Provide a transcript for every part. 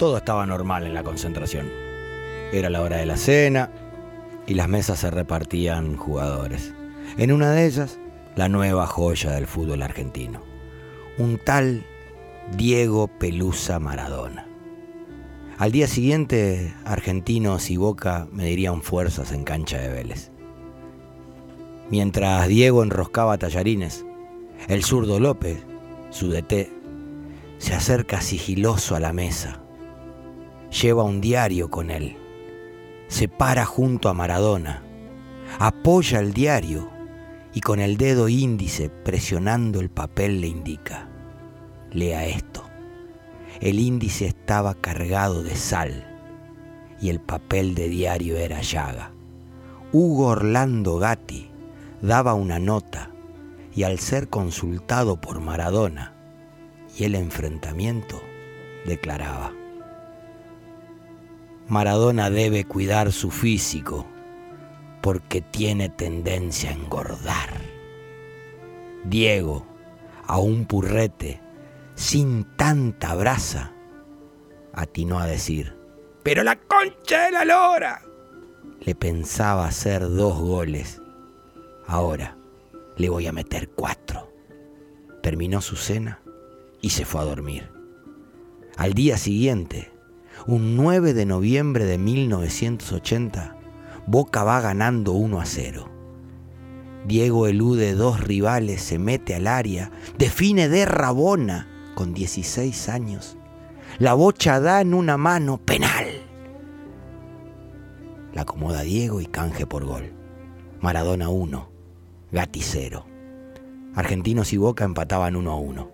Todo estaba normal en la concentración. Era la hora de la cena y las mesas se repartían jugadores. En una de ellas, la nueva joya del fútbol argentino. Un tal Diego Pelusa Maradona. Al día siguiente, Argentinos y Boca medirían fuerzas en cancha de Vélez. Mientras Diego enroscaba tallarines, el zurdo López, su DT, se acerca sigiloso a la mesa. Lleva un diario con él. Se para junto a Maradona. Apoya el diario y con el dedo índice presionando el papel le indica. Lea esto. El índice estaba cargado de sal y el papel de diario era llaga. Hugo Orlando Gatti daba una nota y al ser consultado por Maradona y el enfrentamiento, declaraba, Maradona debe cuidar su físico porque tiene tendencia a engordar. Diego, a un purrete, sin tanta brasa, atinó a decir, pero la concha de la lora. Le pensaba hacer dos goles. Ahora le voy a meter cuatro. Terminó su cena y se fue a dormir. Al día siguiente, un 9 de noviembre de 1980, Boca va ganando 1 a 0. Diego elude dos rivales, se mete al área, define de Rabona con 16 años. La bocha da en una mano, penal. La acomoda Diego y canje por gol. Maradona 1, Gatti 0. Argentinos y Boca empataban 1 a 1.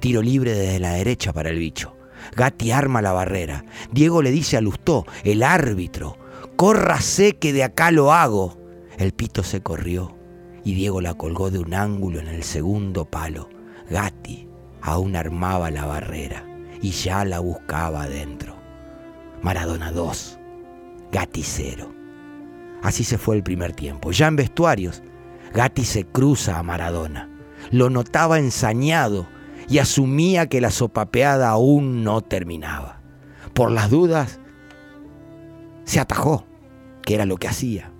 Tiro libre desde la derecha para el bicho. Gatti arma la barrera. Diego le dice a Lustó, el árbitro, córrase que de acá lo hago. El pito se corrió y Diego la colgó de un ángulo en el segundo palo. Gatti aún armaba la barrera y ya la buscaba adentro. Maradona 2, Gatti 0. Así se fue el primer tiempo. Ya en vestuarios, Gatti se cruza a Maradona. Lo notaba ensañado y asumía que la sopapeada aún no terminaba. Por las dudas, se atajó, que era lo que hacía.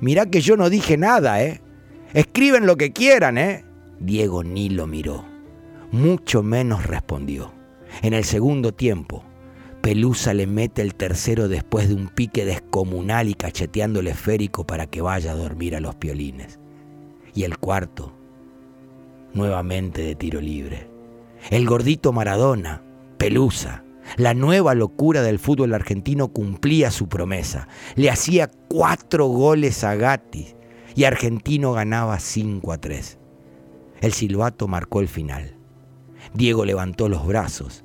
Mirá que yo no dije nada, ¿eh? Escriben lo que quieran, ¿eh? Diego ni lo miró, mucho menos respondió. En el segundo tiempo, Pelusa le mete el tercero después de un pique descomunal y cacheteando el esférico para que vaya a dormir a los piolines. Y el cuarto, nuevamente de tiro libre. El gordito Maradona, Pelusa, la nueva locura del fútbol argentino cumplía su promesa. Le hacía cuatro goles a Gatti y Argentino ganaba 5 a 3. El silbato marcó el final. Diego levantó los brazos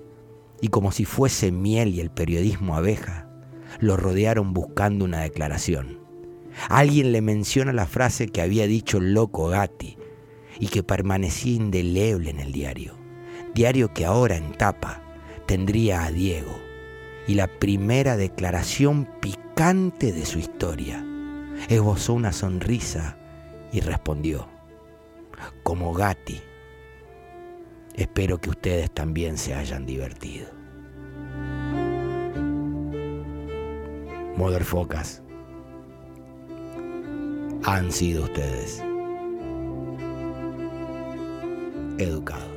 y como si fuese miel y el periodismo abeja, lo rodearon buscando una declaración. Alguien le menciona la frase que había dicho el loco Gatti y que permanecía indeleble en el diario. Diario que ahora en tapa tendría a Diego y la primera declaración picante de su historia. Esbozó una sonrisa y respondió, como Gatti, espero que ustedes también se hayan divertido. Motherfocas, han sido ustedes educado.